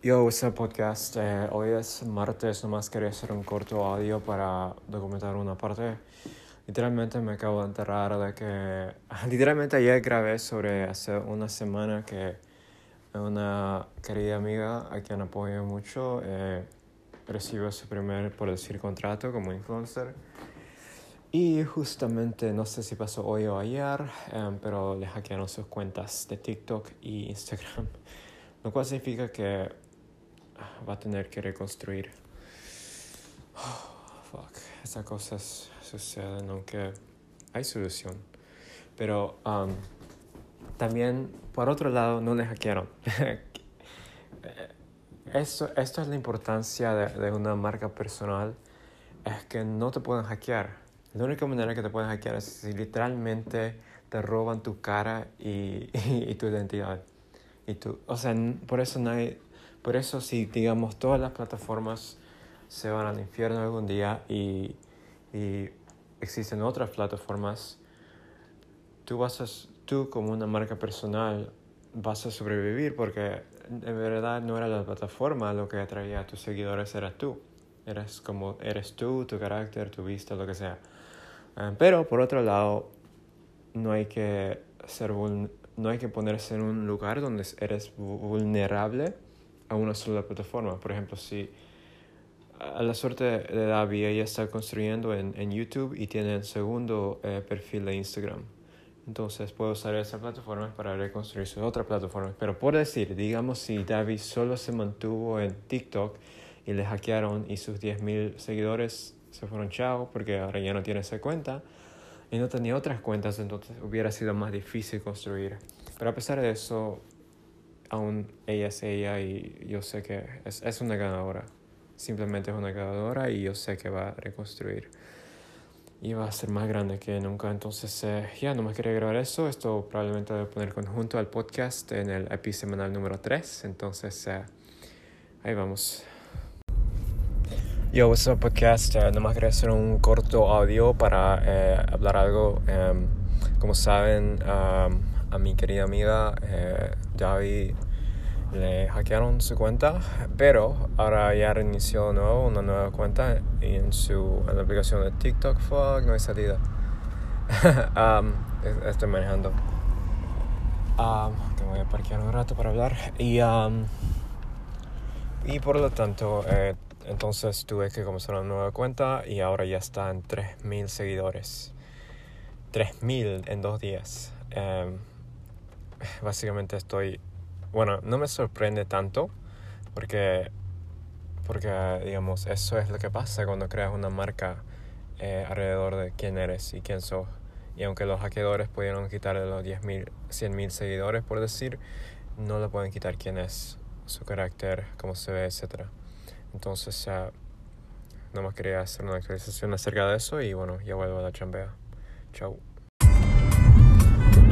Yo, what's up podcast? Eh, hoy es martes, nomás quería hacer un corto audio para documentar una parte. Literalmente me acabo de enterar de que, literalmente ayer grabé sobre hace una semana que una querida amiga a quien apoyo mucho eh, recibió su primer, por decir, contrato como influencer. Y justamente, no sé si pasó hoy o ayer, eh, pero le hackearon sus cuentas de TikTok y Instagram. Lo cual significa que va a tener que reconstruir. Oh, fuck. Esas cosas suceden aunque hay solución. Pero um, también, por otro lado, no le hackearon. esto, esto es la importancia de, una marca personal, es que no te pueden hackear. La única manera que te pueden hackear es si literalmente te roban tu cara y, tu identidad. Y tú, o sea, por eso nadie, por eso si, digamos, todas las plataformas se van al infierno algún día y, y existen otras plataformas, tú, vas a, tú como una marca personal vas a sobrevivir porque en verdad no era la plataforma lo que atraía a tus seguidores, era tú. Eres como eres tú, tu carácter, tu vista, lo que sea. Ah, pero por otro lado, no hay que ser no hay que ponerse en un lugar donde eres vulnerable a una sola plataforma. Por ejemplo, si a la suerte de David, ella está construyendo en, en YouTube y tiene el segundo eh, perfil de Instagram. Entonces puedo usar esa plataforma para reconstruir su otra plataforma. Pero por decir, digamos si David solo se mantuvo en TikTok y le hackearon y sus 10.000 seguidores se fueron chao porque ahora ya no tiene esa cuenta y no tenía otras cuentas, entonces hubiera sido más difícil construir. Pero a pesar de eso, aún ella es ella y yo sé que es, es una ganadora. Simplemente es una ganadora y yo sé que va a reconstruir. Y va a ser más grande que nunca. Entonces, eh, ya no me quería grabar eso. Esto probablemente voy a poner conjunto al podcast en el episemanal número 3. Entonces, eh, ahí vamos. Yo, what's up podcast? Uh, nomás quería hacer un corto audio para eh, hablar algo. Um, como saben, um, a mi querida amiga Javi le hackearon su cuenta, pero ahora ya reinició nuevo una nueva cuenta y en su en la aplicación de TikTok, fuck, no hay salida. um, estoy manejando. Um, te voy a parquear un rato para hablar y um, y por lo tanto eh, entonces tuve que comenzar una nueva cuenta y ahora ya está en 3.000 seguidores. 3.000 en dos días. Básicamente estoy, bueno, no me sorprende tanto porque, porque digamos, eso es lo que pasa cuando creas una marca eh, alrededor de quién eres y quién sos. Y aunque los hackeadores pudieron quitarle los 10.000, 100.000 seguidores, por decir, no le pueden quitar quién es, su carácter, cómo se ve, etc. Entonces, uh, más quería hacer una actualización acerca de eso y bueno, ya vuelvo a la chambea. Chao.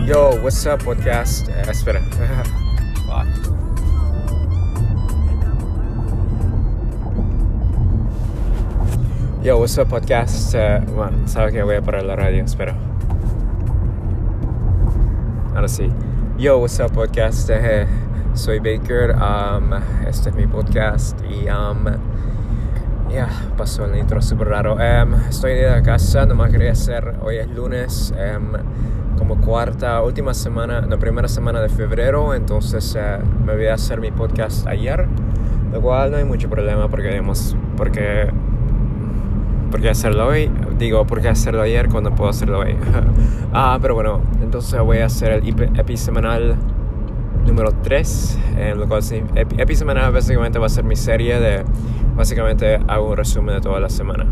Yo, what's up, podcast? Eh, espera. Yo, what's up, podcast? Uh, bueno, sabe que voy a parar la radio, espera. Ahora sí. Yo, what's up, podcast? Uh, soy Baker. Um, este es mi podcast y um, ya yeah, pasó el intro súper raro. Um, estoy de casa, nomás quería hacer. Hoy es lunes. Como cuarta, última semana, la primera semana de febrero, entonces eh, me voy a hacer mi podcast ayer, lo cual no hay mucho problema porque, digamos, porque, porque hacerlo hoy, digo, porque hacerlo ayer cuando puedo hacerlo hoy. ah, pero bueno, entonces voy a hacer el episemanal número 3, en lo cual sí, episemanal básicamente va a ser mi serie de, básicamente hago un resumen de toda la semana.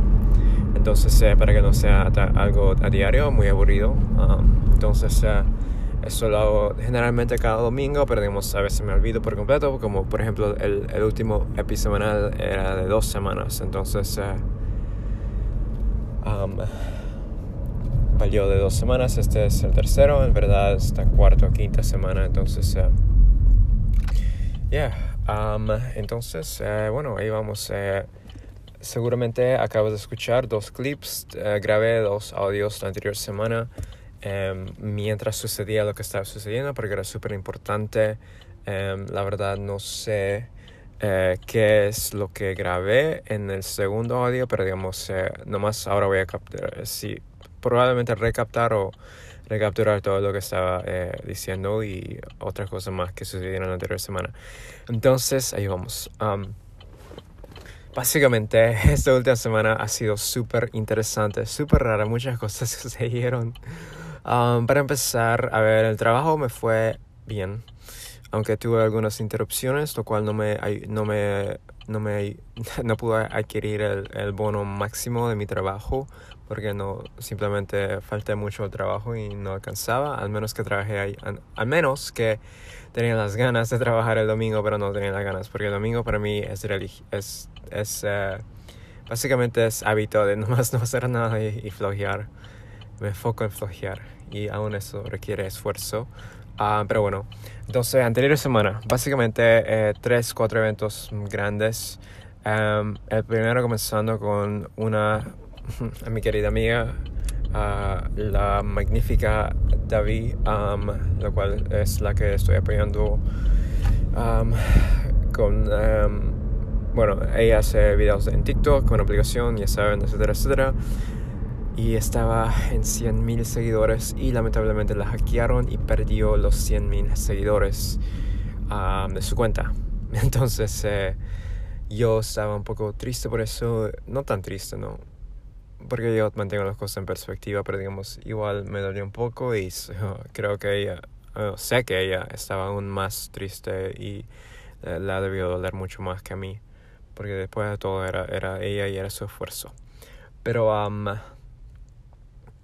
Entonces, eh, para que no sea algo a diario, muy aburrido. Um, entonces, uh, eso lo hago generalmente cada domingo, pero digamos, a veces me olvido por completo, como por ejemplo el, el último episodio era de dos semanas, entonces uh, um, valió de dos semanas, este es el tercero, en verdad esta cuarta o quinta semana, entonces, uh, yeah, um, entonces, uh, bueno, ahí vamos. Uh, seguramente acabas de escuchar dos clips, uh, grabé dos audios la anterior semana. Em, mientras sucedía lo que estaba sucediendo porque era súper importante. Em, la verdad no sé eh, qué es lo que grabé en el segundo audio, pero digamos, eh, nomás ahora voy a capturar, sí, probablemente recaptar o recapturar todo lo que estaba eh, diciendo y otras cosas más que sucedieron la anterior semana. Entonces, ahí vamos. básicamente, esta última semana ha sido súper interesante, súper rara, muchas cosas sucedieron. Para empezar, a ver, el trabajo me fue bien aunque tuve algunas interrupciones, lo cual no me, no me, no me, no pude adquirir el, el, bono máximo de mi trabajo porque no, simplemente falté mucho al trabajo y no alcanzaba, al menos que trabajé ahí, al, menos que tenía las ganas de trabajar el domingo, pero no tenía las ganas, porque el domingo para mí es, es, es uh, básicamente es hábito de nomás no hacer nada y, y flojear, me enfoco en flojear y aún eso requiere esfuerzo, Ah, pero bueno, entonces, anterior semana, básicamente eh, tres, cuatro eventos grandes. el primero comenzando con una, mi querida amiga, uh, la magnífica David, la cual es la que estoy apoyando con, bueno, ella hace videos en TikTok, con aplicación, ya saben, etcétera, etcétera y estaba en 100.000 seguidores y lamentablemente la hackearon y perdió los 100.000 seguidores de su cuenta. Entonces eh, yo estaba un poco triste por eso, no tan triste, ¿no? Porque yo mantengo las cosas en perspectiva, pero digamos, igual me dolió un poco y creo que ella, sé que ella estaba aún más triste y eh, la debió doler mucho más que a mí, porque después de todo era, era ella y era su esfuerzo. Pero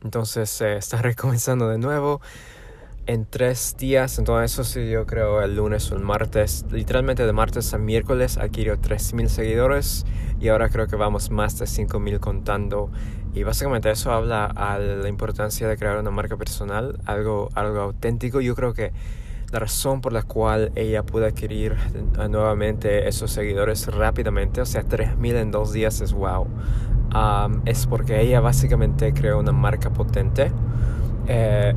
entonces se está recomenzando de nuevo en tres días. Entonces eso sí, yo creo el lunes o el martes. Literalmente de martes a miércoles adquirió 3.000 seguidores y ahora creo que vamos más de 5.000 contando. Y básicamente eso habla a la importancia de crear una marca personal, algo, algo auténtico. Yo creo que la razón por la cual ella pudo adquirir nuevamente esos seguidores rápidamente, o sea, 3.000 en dos días es wow es porque ella básicamente creó una marca potente. Eh,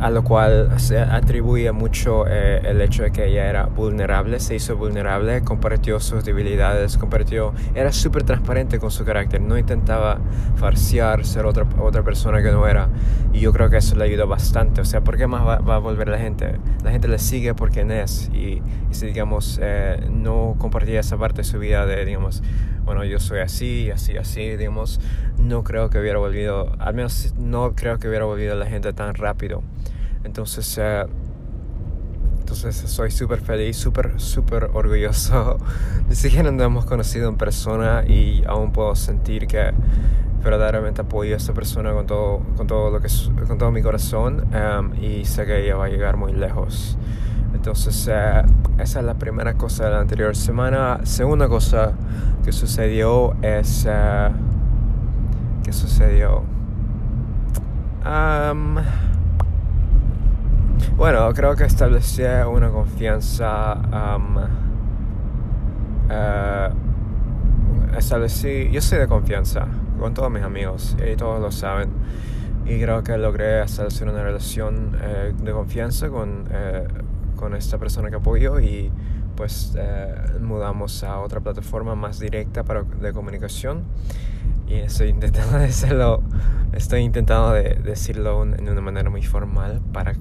a lo cual se atribuye mucho eh, el hecho de que ella era vulnerable, se hizo vulnerable, compartió sus debilidades, compartió, era súper transparente con su carácter, no intentaba farsear, ser otra, otra persona que no era. Y yo creo que eso le ayudó bastante. O sea, ¿por qué más va, a volver la gente? La gente le sigue por quien es. Y, si, digamos, eh, no compartía esa parte de su vida de, digamos, bueno, yo soy así, así, así, digamos, no creo que hubiera volvido, al menos no creo que hubiera volvido la gente tan rápido. Entonces, eh, entonces soy súper feliz, súper, súper orgulloso. Ni siquiera nos hemos conocido en persona y aún puedo sentir que verdaderamente apoyo a esta persona con todo, con todo, lo que, con todo mi corazón em, y sé que ella va a llegar muy lejos. Entonces, eh, esa es la primera cosa de la anterior semana. Segunda cosa que sucedió es... Uh, ¿Qué sucedió? Bueno, creo que establecí una confianza... Uh, establecí... Yo soy de confianza con todos mis amigos y todos lo saben. Y creo que logré establecer una relación eh, de confianza con, con esta persona que apoyo y pues eh, mudamos a otra plataforma más directa para, de comunicación y estoy intentando decirlo, estoy intentando de, decirlo en una manera muy formal para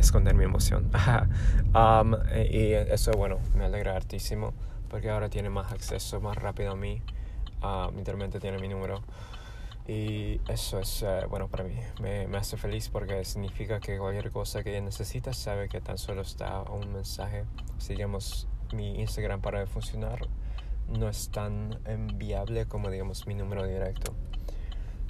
esconder mi emoción. um, y eso, bueno, me alegra hartísimo porque ahora tiene más acceso más rápido a mí. Uh, tiene mi número. Y eso es, eh, bueno, para mí me, me, hace feliz porque significa que cualquier cosa que ella necesita sabe que tan solo está un mensaje. Si digamos mi Instagram para de funcionar, no es tan enviable como digamos mi número directo.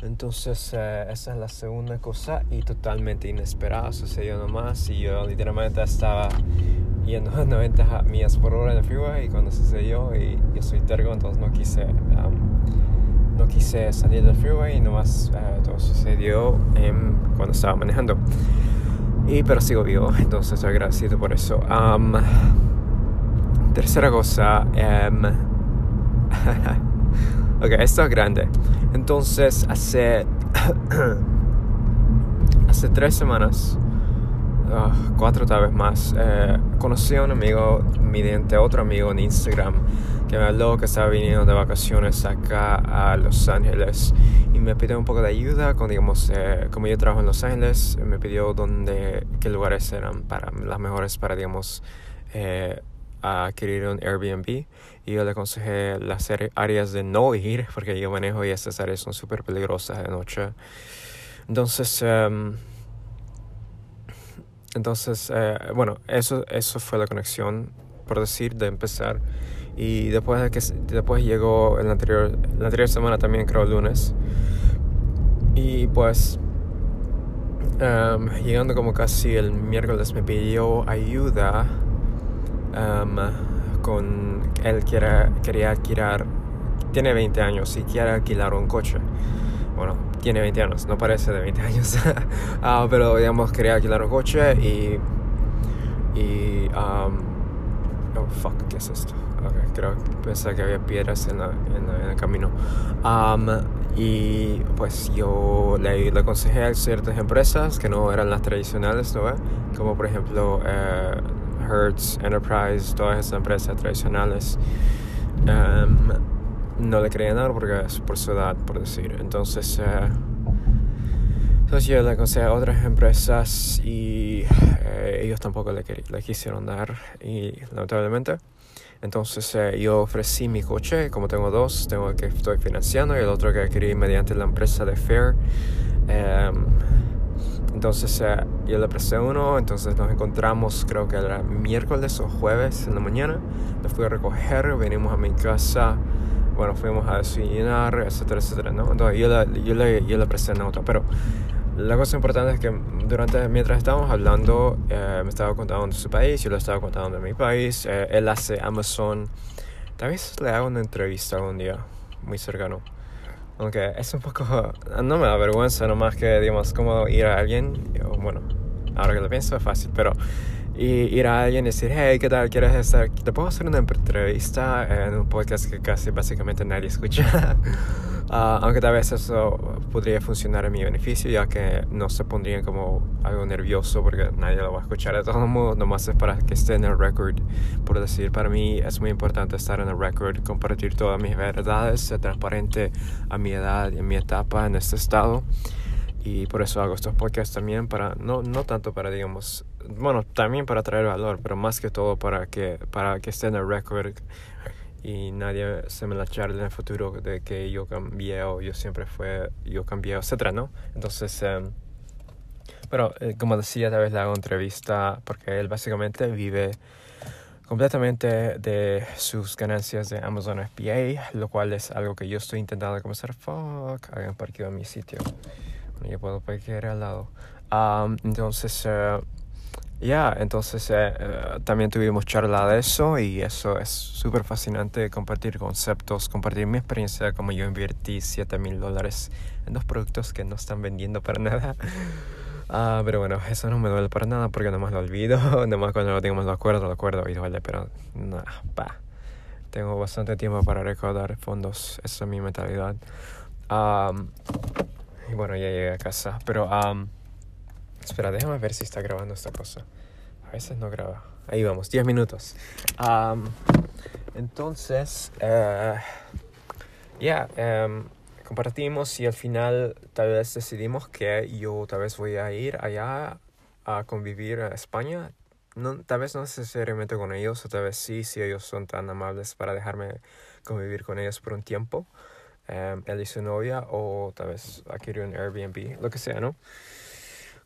Entonces eh, esa es la segunda cosa y totalmente inesperada sucedió nomás y yo literalmente estaba yendo a 90 millas por hora en el freeway y cuando sucedió y yo soy tergo entonces no quise no quise salir del freeway y nomás uh, todo sucedió cuando estaba manejando. Y pero sigo vivo, entonces estoy agradecido por eso. tercera cosa, um, ok, esto es grande. Entonces hace hace tres semanas, ah, cuatro tal vez más. Eh, conocí a un amigo mediante otro amigo en Instagram que me habló que estaba viniendo de vacaciones acá a Los Ángeles y me pidió un poco de ayuda con, digamos, eh, como yo trabajo en Los Ángeles, me pidió dónde, qué lugares eran para las mejores para, digamos, eh, adquirir un Airbnb y yo le aconsejé las áreas de no ir porque yo manejo y estas áreas son súper peligrosas de noche. Entonces, em, entonces eh, bueno, eso, eso fue la conexión, por decir, de empezar. Y después de que después llegó el anterior, la anterior semana también creo el lunes. Y pues em, llegando como casi el miércoles me pidió ayuda um, con él quiere, quería alquilar tiene 20 um, años y quiere alquilar un coche. Bueno tiene 20 años no parece de 20 años. Uh, pero digamos quería alquilar un coche y y um, oh fuck qué es esto okay, creo que pensé que había piedras en, la, en, la, en el camino. Um, y pues yo le, le, aconsejé a ciertas empresas que no eran las tradicionales ¿no? como por ejemplo eh, Hertz, Enterprise, todas esas empresas tradicionales, um, no le querían dar porque es por su edad, por decir. Entonces, uh, entonces yo le aconsejé a otras empresas y eh, ellos tampoco le, le, quisieron dar, y lamentablemente. Entonces eh, yo ofrecí mi coche, como tengo dos, tengo el que estoy financiando y el otro que adquirí mediante la empresa de Fair. Um, entonces eh, yo le presté uno, entonces nos encontramos creo que era miércoles o jueves en la mañana. Lo fui a recoger, venimos a mi casa, bueno, fuimos a desayunar, etcétera, etcétera, ¿no? Entonces yo le, yo le, yo le presté auto, pero la cosa importante es que durante, mientras estábamos hablando, eh, me estaba contando de su país, yo le estaba contando de mi país, eh, él hace Amazon, tal vez le hago una entrevista algún día, muy cercano. Aunque es un poco, no me da vergüenza nomás que, digamos, como ir a alguien, bueno, ahora que lo pienso es fácil, pero ir a alguien y decir, hey, ¿qué tal? ¿Quieres estar? ¿Te puedo hacer una entrevista en un podcast que casi básicamente nadie escucha? Uh, aunque tal vez eso podría funcionar en mi beneficio, ya que no se pondrían como algo nervioso porque nadie lo va a escuchar de todos modos, nomás es para que esté en el record. Por decir, para mí es muy importante estar en el record, compartir todas mis verdades, ser transparente a mi edad y en mi etapa en este estado. Y por eso hago estos podcasts también, para, no, no tanto para, digamos, bueno, también para traer valor, pero más que todo para que, para que esté en el record y nadie se me la charla en el futuro de que yo cambié o yo siempre fue, yo cambié, etcétera, ¿no? Entonces, eh, pero eh, como decía, tal vez le hago entrevista porque él básicamente vive completamente de sus ganancias de Amazon FBA, lo cual es algo que yo estoy intentando comenzar. Fuck, hagan parqueo en mi sitio. Bueno, yo puedo parquear al lado. Um, entonces, uh, ya, entonces eh, eh, también tuvimos charla de eso y eso es súper fascinante compartir conceptos, compartir mi experiencia como yo invertí 7 mil dólares en dos productos que no están vendiendo para nada. Ah, pero bueno, eso no me duele para nada porque nomás lo olvido, nomás cuando lo digamos lo acuerdo, lo acuerdo y duele, pero nada, pa. Tengo bastante tiempo para recaudar fondos, esa es mi mentalidad. y bueno, ya llegué a casa, pero... Espera, déjame ver si está grabando esta cosa. A veces no graba. Ahí vamos, 10 minutos. entonces, uh, ya, em, compartimos y al final tal vez decidimos que yo tal vez voy a ir allá a convivir a España. No, tal vez no necesariamente con ellos, o tal vez sí, si ellos son tan amables para dejarme convivir con ellos por un tiempo. Um, él y su novia, o tal vez adquirir un Airbnb, lo que sea, ¿no?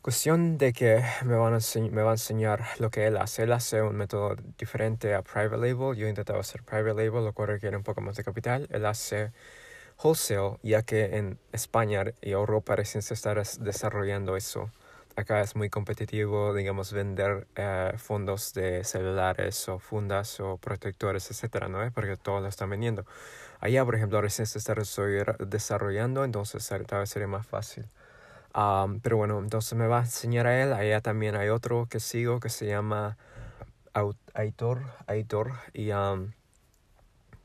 Cuestión de que me, van a me va a enseñar lo que él hace. Él hace un método diferente a Private Label. Yo intentaba hacer Private Label, lo cual requiere un poco más de capital. Él hace wholesale, ya que en España y Europa recién se está desarrollando eso. Acá es muy competitivo, digamos, vender eh, fondos de celulares o fundas o protectores, etcétera, ¿no? Porque todos lo están vendiendo. Allá, por ejemplo, recién se está desarrollando, entonces tal vez sería más fácil pero bueno, entonces me va a enseñar a él. Allá también hay otro que sigo que se llama Aitor. Aitor y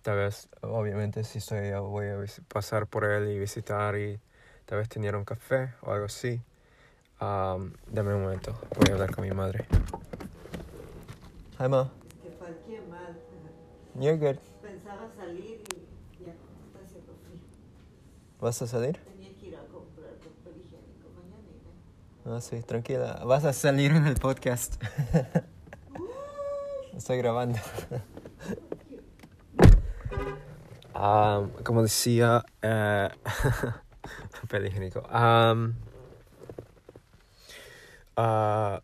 tal vez, obviamente, si estoy allá voy a pasar por él y visitar y tal vez tener un café o algo así. Um, dame un momento, voy a hablar con mi madre. Hi, Ma. Mal. You're good. Pensaba salir y ya está haciendo frío. ¿Vas a salir? Tenía que ir a comprar papel higiénico mañana Ah, sí, tranquila. Vas a salir en el podcast. Estoy grabando. Um, como decía, eh, papel higiénico. Um, ah,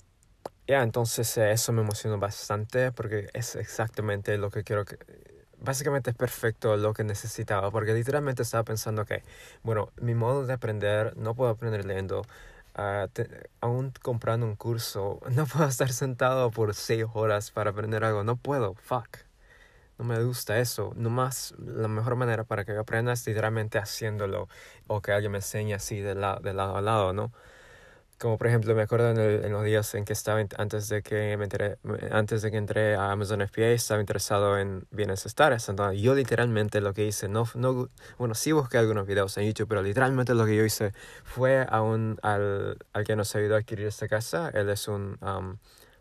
ya, entonces eh, eso me emocionó bastante porque es exactamente lo que quiero que... Básicamente es perfecto lo que necesitaba porque literalmente estaba pensando que, bueno, mi modo de aprender, no puedo aprender leyendo. Ah, te- aún comprando un curso, no puedo estar sentado por seis horas para aprender algo. No puedo, fuck. No me gusta eso. Nomás la mejor manera para que yo aprenda es literalmente haciéndolo o que alguien me enseñe así de, la, de lado a lado, ¿no? Como por ejemplo, me acuerdo en, el- en los días en que estaba, antes de que me enteré, antes de que entré a Amazon FBA, estaba interesado en bienes estares. Entonces, yo literalmente lo que hice, no, no, bueno, sí busqué algunos videos en YouTube, pero literalmente lo que yo hice fue a un, al, al que nos ayudó a adquirir esta casa. Él es un, um,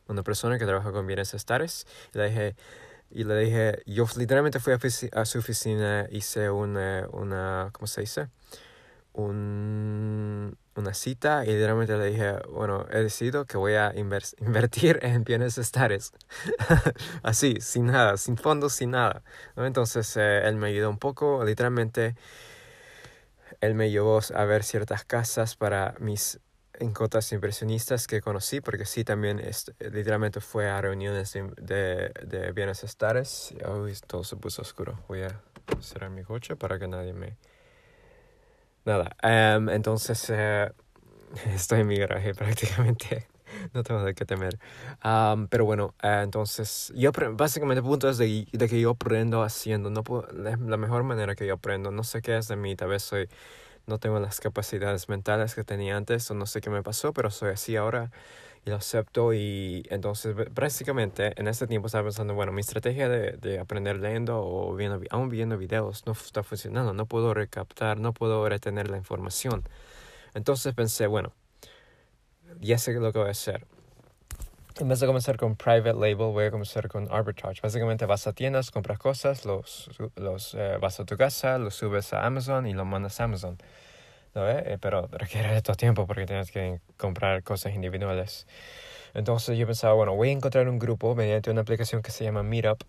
una persona que trabaja con bienes estares. Y le dije, y le dije, yo literalmente fui a, a su oficina, hice una, una, ¿cómo se dice? Un, una cita y literalmente le dije, bueno, he decidido que voy a invertir en bienes estares. Así, sin nada, sin fondos, sin nada. Entonces eh, él me ayudó un poco, literalmente él me llevó a ver ciertas casas para mis encotas inversionistas que conocí, porque sí, también est- literalmente fue a reuniones de, de, de bienes estares. Uy, todo se puso oscuro. Voy a cerrar mi coche para que nadie me... Nada, em, entonces eh, estoy en mi garaje prácticamente. No tengo de qué temer. Am, pero bueno, eh, entonces, yo básicamente el punto es de, de que yo aprendo haciendo. No la mejor manera que yo aprendo. No sé qué es de mí, tal vez soy, no tengo las capacidades mentales que tenía antes o no sé qué me pasó, pero soy así ahora y lo acepto. Y entonces, básicamente, en este tiempo estaba pensando, bueno, mi estrategia de, de aprender leyendo o viendo, vi- aún viendo videos no está funcionando. No puedo recaptar, no puedo retener la información. Entonces pensé, bueno, ya sé lo que voy a hacer. En vez de comenzar con private label, voy a comenzar con arbitrage. Básicamente vas a tiendas, compras cosas, los, los eh, vas a tu casa, los subes a Amazon y los mandas a Amazon. ¿No ve? Eh, pero requiere de todo tiempo porque tienes que comprar cosas individuales. Entonces yo pensaba, bueno, voy a encontrar un grupo mediante una aplicación que se llama Meetup.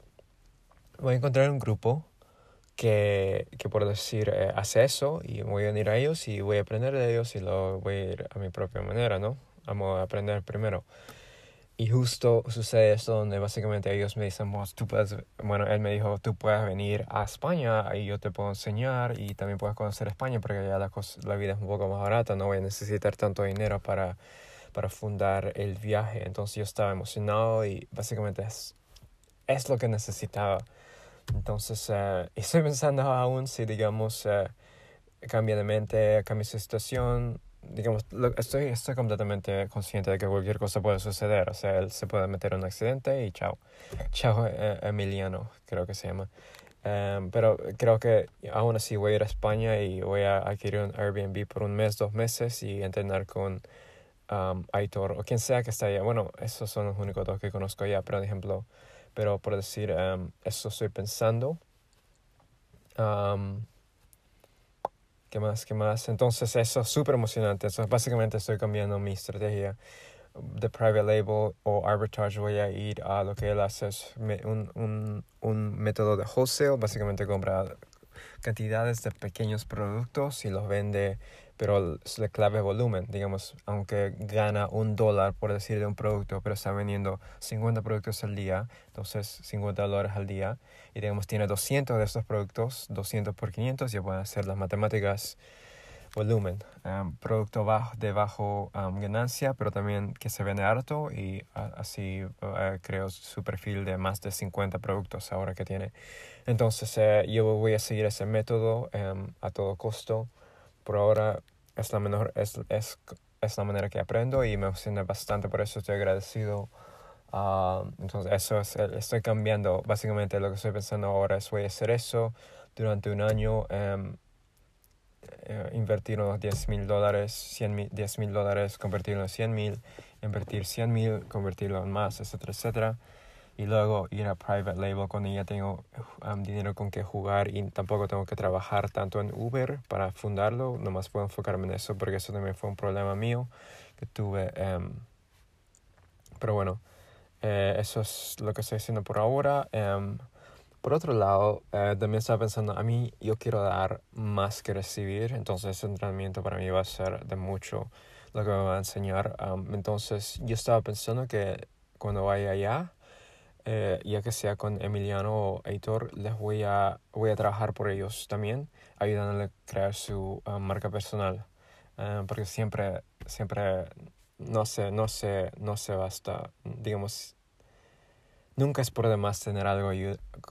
Voy a encontrar un grupo que, que por decir, eh, hace eso y voy a unir a ellos y voy a aprender de ellos y lo voy a ir a mi propia manera, ¿no? Vamos a aprender primero. Y justo sucede esto donde básicamente ellos me dicen, "Vos, tú puedes, bueno, él me dijo, tú puedes venir a España y yo te puedo enseñar y también puedes conocer España porque ya la, cos- la vida es un poco más barata, no voy a necesitar tanto dinero para, para fundar el viaje. Entonces yo estaba emocionado y básicamente es, es lo que necesitaba. Entonces eh, estoy pensando aún si, digamos, eh, cambia de mente, cambia su situación. Digamos, lo- estoy, estoy completamente consciente de que cualquier cosa puede suceder. O sea, él se puede meter en un accidente y chao. Chao, eh, Emiliano, creo que se llama. Em, pero creo que aún así voy a ir a España y voy a adquirir un Airbnb por un mes, dos meses y entrenar con um, Aitor o quien sea que está allá. Bueno, esos son los únicos dos que conozco allá, por ejemplo, pero por decir, em, eso estoy pensando. Am, ¿Qué más? ¿Qué más? Entonces eso es súper emocionante. Entonces básicamente estoy cambiando mi estrategia de private label o arbitrage. Voy a ir a lo que él hace, es un, un, un método de wholesale. Básicamente compra cantidades de pequeños productos y los vende, pero la clave es volumen. Digamos, aunque gana un dólar por decir de un producto, pero está vendiendo 50 productos al día, entonces 50 dólares al día, y digamos tiene 200 de estos productos, 200 por 500, ya pueden hacer las matemáticas volumen. Um, producto bajo, de bajo um, ganancia, pero también que se vende harto y a- así uh, creo su perfil de más de 50 productos ahora que tiene. Entonces eh, yo voy a seguir ese método um, a todo costo. Por ahora es la, menor, es, es, es la manera que aprendo y me emociona bastante, por eso estoy agradecido. Ah, entonces eso es, estoy cambiando. Básicamente lo que estoy pensando ahora es voy a hacer eso durante un año. em, eh, invertir unos 10 mil dólares, 10 mil dólares, convertirlo en 100 mil, invertir 100 mil, convertirlo en más, etcétera, etcétera. Y luego ir a private label cuando ya tengo um, dinero con que jugar y tampoco tengo que trabajar tanto en Uber para fundarlo. Nomás puedo enfocarme en eso porque eso también fue un problema mío que tuve. Um, pero bueno, eh, eso es lo que estoy haciendo por ahora. Um, por otro lado, eh, también estaba pensando, a mí yo quiero dar más que recibir, entonces ese entrenamiento para mí va a ser de mucho lo que me va a enseñar. entonces yo estaba pensando que cuando vaya allá, eh, ya que sea con Emiliano o Heitor, les voy a, voy a trabajar por ellos también, ayudándole a crear su marca personal. Eh, porque siempre, siempre, no sé, no sé, no se basta, digamos, nunca es por demás tener algo,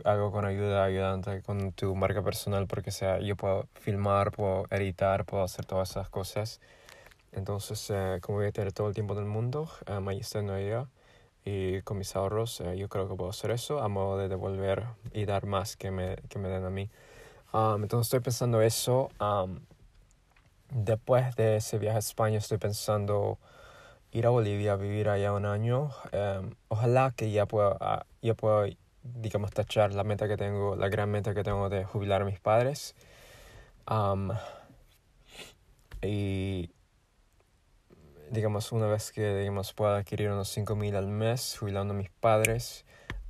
algo con ayuda, ayudante con tu marca personal, porque sea, yo puedo filmar, puedo editar, puedo hacer todas esas cosas. Entonces, eh, como voy a tener todo el tiempo del mundo, um, ahí estoy en y con mis ahorros, eh, yo creo que puedo hacer eso a modo de devolver y dar más que me, que me den a mí. Um, entonces, estoy pensando eso. Um, después de ese viaje a España, estoy pensando ir a Bolivia, vivir allá un año. Em, ojalá que ya pueda, ah, ya pueda, digamos, tachar la meta que tengo, la gran meta que tengo de jubilar a mis padres. y digamos, una vez que digamos, pueda adquirir unos 5 mil al mes jubilando a mis padres,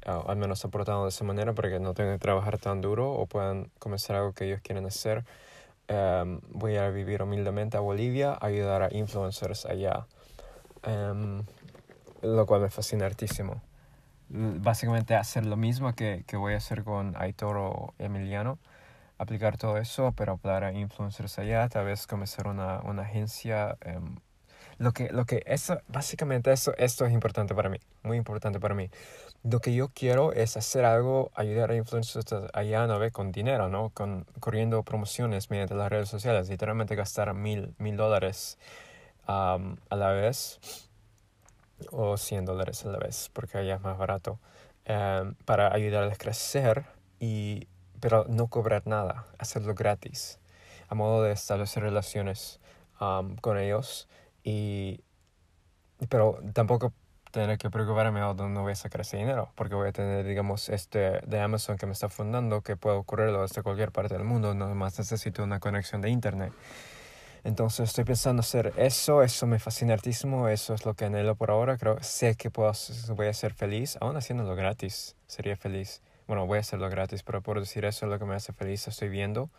ah, al menos aportando de esa manera para que no tengan que trabajar tan duro o puedan comenzar algo que ellos quieren hacer, em, voy a vivir humildemente a Bolivia, ayudar a influencers allá. Em, lo cual me fascina hartísimo. Básicamente hacer lo mismo que, que voy a hacer con Aitor o Emiliano, aplicar todo eso, pero para influencers allá, tal vez comenzar una, una agencia. Em, lo que, lo que eso, básicamente eso, esto es importante para mí, muy importante para mí. Lo que yo quiero es hacer algo, ayudar a influencers allá, no ve, con dinero, ¿no? Con, corriendo promociones mediante las redes sociales, literalmente gastar mil, mil dólares a la vez o 100 dólares a la vez porque allá es más barato em, para ayudarles a crecer y pero no cobrar nada hacerlo gratis a modo de establecer relaciones con ellos y pero tampoco tener que preocuparme de dónde voy a sacar ese dinero, porque voy a tener, digamos, este de Amazon que me está fundando, que puedo ocurrirlo desde cualquier parte del mundo, no más necesito una conexión de internet. Entonces estoy pensando hacer eso, eso me fascina hartísimo, eso es lo que anhelo por ahora, creo, sé que puedo, voy a ser feliz, aún haciéndolo gratis, sería feliz. Bueno, voy a hacerlo gratis, pero por decir eso es lo que me hace feliz, estoy viendo.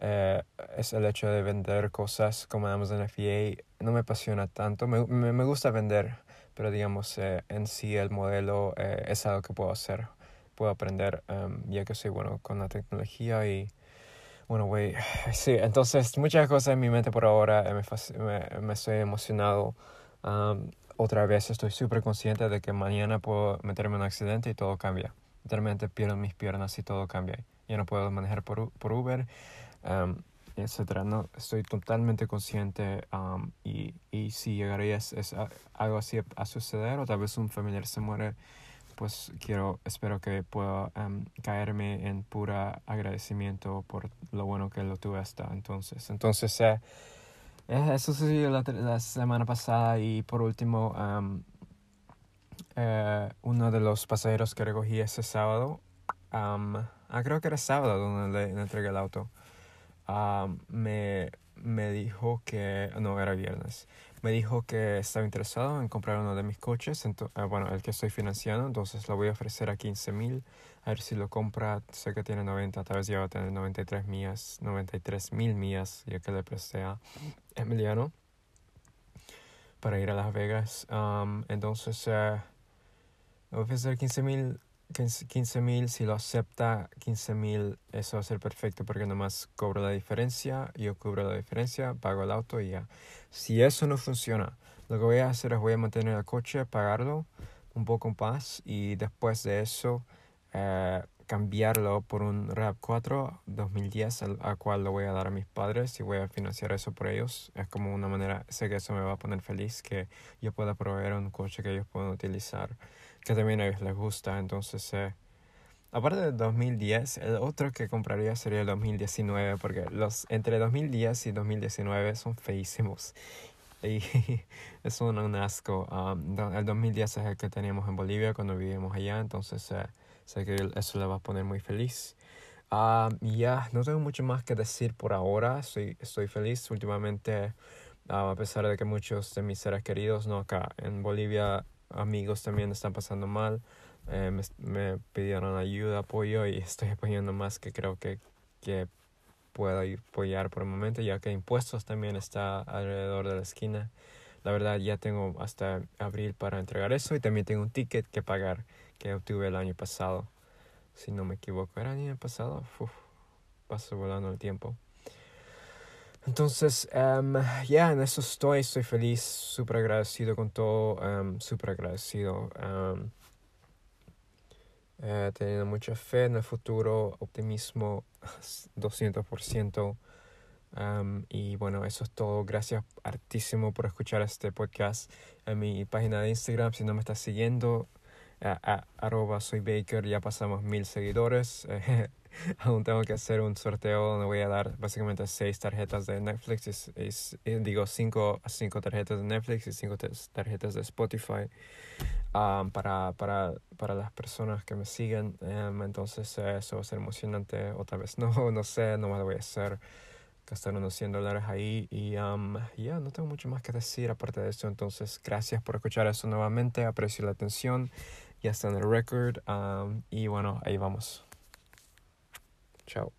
Eh, es el hecho de vender cosas como Amazon FBA, no me apasiona tanto, me, me, gusta vender, pero digamos, eh, en sí el modelo eh, es algo que puedo hacer, puedo aprender, em, ya que soy bueno con la tecnología y bueno, güey, sí, entonces muchas cosas en mi mente por ahora, eh, me, me, estoy emocionado. otra vez estoy súper consciente de que mañana puedo meterme en un accidente y todo cambia. Literalmente pierdo mis piernas y todo cambia. Ya no puedo manejar por, por Uber, um, etc. No, estoy totalmente consciente y, y si llegaría es, algo así a suceder o tal vez un familiar se muere pues quiero, espero que pueda em, caerme en pura agradecimiento por lo bueno que lo tuve hasta entonces. Entonces, eh, eh, eso sucedió la, la, semana pasada y por último, em, eh, uno de los pasajeros que recogí ese sábado, um, ah, creo que era sábado donde le, entregué el auto, me, me dijo que, no, era viernes, me dijo que estaba interesado en comprar uno de mis coches, ah, bueno, el que estoy financiando, entonces lo voy a ofrecer a 15 mil, a ver si lo compra, sé que tiene 90, tal vez ya va a tener 93 millas, 93 mil millas, ya que le presté a Emiliano para ir a Las Vegas, entonces uh, voy a ofrecer 15 mil 15 mil, si lo acepta 15 mil, eso va a ser perfecto porque nomás cobro la diferencia, yo cubro la diferencia, pago el auto y ya. Si eso no funciona, lo que voy a hacer es voy a mantener el coche, pagarlo un poco más y después de eso eh, cambiarlo por un RAV 4 2010 al, al, cual lo voy a dar a mis padres y voy a financiar eso por ellos. Es como una manera, sé que eso me va a poner feliz, que yo pueda proveer un coche que ellos puedan utilizar que también a ellos les gusta. Entonces, eh, aparte del 2010, el otro que compraría sería el 2019, porque los entre 2010 y 2019 son feísimos. Y es un, un asco. Um, el 2010 es el que teníamos en Bolivia cuando vivimos allá, entonces uh, sé que eso le va a poner muy feliz. Uh, ya, no tengo mucho más que decir por ahora. Estoy, estoy feliz últimamente, uh, a pesar de que muchos de mis seres queridos, no acá en Bolivia, amigos también están pasando mal. Eh, me, me, pidieron ayuda, apoyo y estoy apoyando más que creo que, que puedo apoyar por el momento, ya que impuestos también está alrededor de la esquina. La verdad ya tengo hasta abril para entregar eso y también tengo un ticket que pagar que obtuve el año pasado. Si no me equivoco, era el año pasado. Uf, paso volando el tiempo. Entonces, um, ya en eso estoy, estoy feliz, súper agradecido con todo, um, súper agradecido. Um, eh, teniendo mucha fe en el futuro, optimismo 200%. y bueno, eso es todo. Gracias hartísimo por escuchar este podcast en mi página de Instagram. Si no me estás siguiendo, a, arroba soy Baker, ya pasamos mil seguidores. Aún tengo que hacer un sorteo donde voy a dar básicamente seis tarjetas de Netflix. Eh, digo, cinco, cinco tarjetas de Netflix y cinco tarjetas de Spotify um, para, para, para las personas que me siguen. Um, entonces, eh, eso va a ser emocionante. Otra vez no, no sé, no me lo voy a hacer. Gastar unos 100 dólares ahí. Y um, ya, no tengo mucho más que decir aparte de eso. Entonces, gracias por escuchar eso nuevamente. Aprecio la atención ya está en el record. Um, y bueno, ahí vamos. Chao.